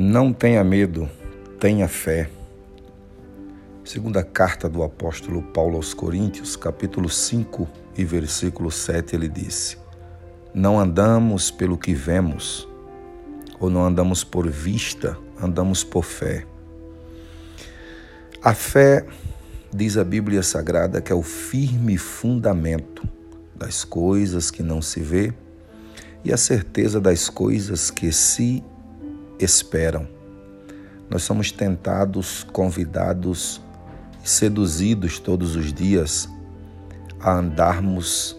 Não tenha medo, tenha fé. Segunda carta do apóstolo Paulo aos Coríntios, capítulo 5 e versículo 7, ele disse: Não andamos pelo que vemos, ou não andamos por vista, andamos por fé. A fé, diz a Bíblia Sagrada, que é o firme fundamento das coisas que não se vê e a certeza das coisas que se esperam. Nós somos tentados, convidados seduzidos todos os dias a andarmos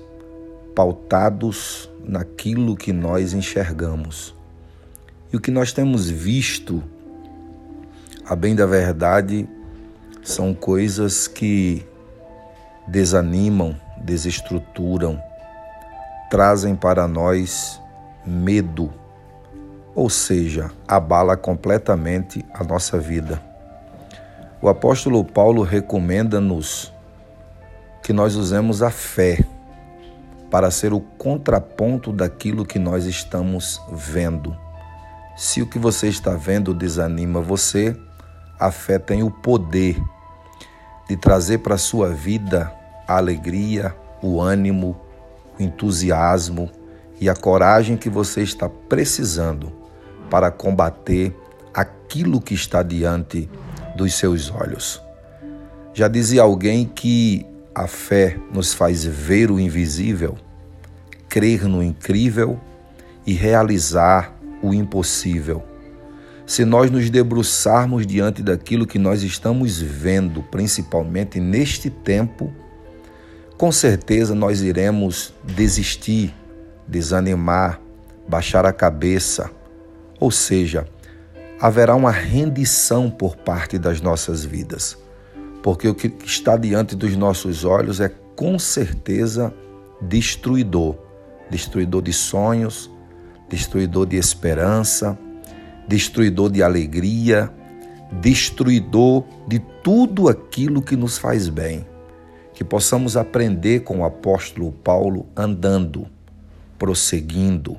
pautados naquilo que nós enxergamos. E o que nós temos visto, a bem da verdade, são coisas que desanimam, desestruturam, trazem para nós medo, ou seja, abala completamente a nossa vida. O apóstolo Paulo recomenda-nos que nós usemos a fé para ser o contraponto daquilo que nós estamos vendo. Se o que você está vendo desanima você, a fé tem o poder de trazer para a sua vida a alegria, o ânimo, o entusiasmo e a coragem que você está precisando para combater aquilo que está diante dos seus olhos. Já dizia alguém que a fé nos faz ver o invisível, crer no incrível e realizar o impossível. Se nós nos debruçarmos diante daquilo que nós estamos vendo, principalmente neste tempo, com certeza nós iremos desistir, desanimar, baixar a cabeça, ou seja, haverá uma rendição por parte das nossas vidas, porque o que está diante dos nossos olhos é com certeza destruidor. Destruidor de sonhos, destruidor de esperança, destruidor de alegria, destruidor de tudo aquilo que nos faz bem. Que possamos aprender com o apóstolo Paulo andando, prosseguindo,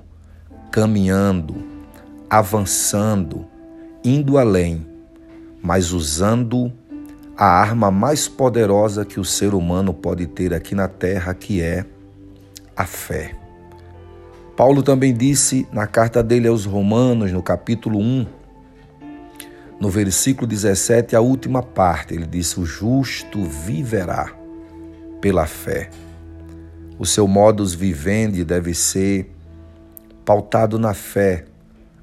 caminhando, avançando, indo além, mas usando a arma mais poderosa que o ser humano pode ter aqui na terra, que é a fé. Paulo também disse na carta dele aos Romanos, no capítulo 1, no versículo 17, a última parte, ele disse: O justo viverá pela fé. O seu modus vivendi deve ser pautado na fé,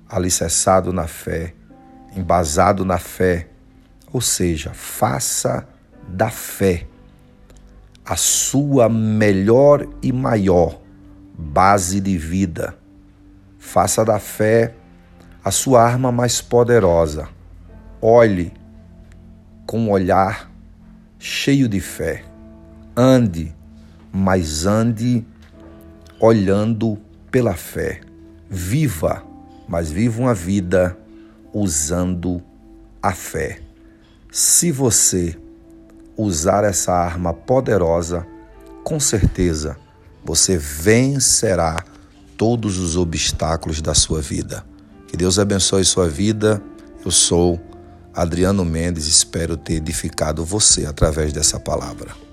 alicerçado na fé, embasado na fé, ou seja, faça da fé a sua melhor e maior base de vida. Faça da fé a sua arma mais poderosa. Olhe com um olhar cheio de fé. Ande, mas ande olhando pela fé. Viva, mas viva uma vida usando a fé. Se você usar essa arma poderosa, com certeza você vencerá todos os obstáculos da sua vida. Que Deus abençoe sua vida. Eu sou Adriano Mendes, espero ter edificado você através dessa palavra.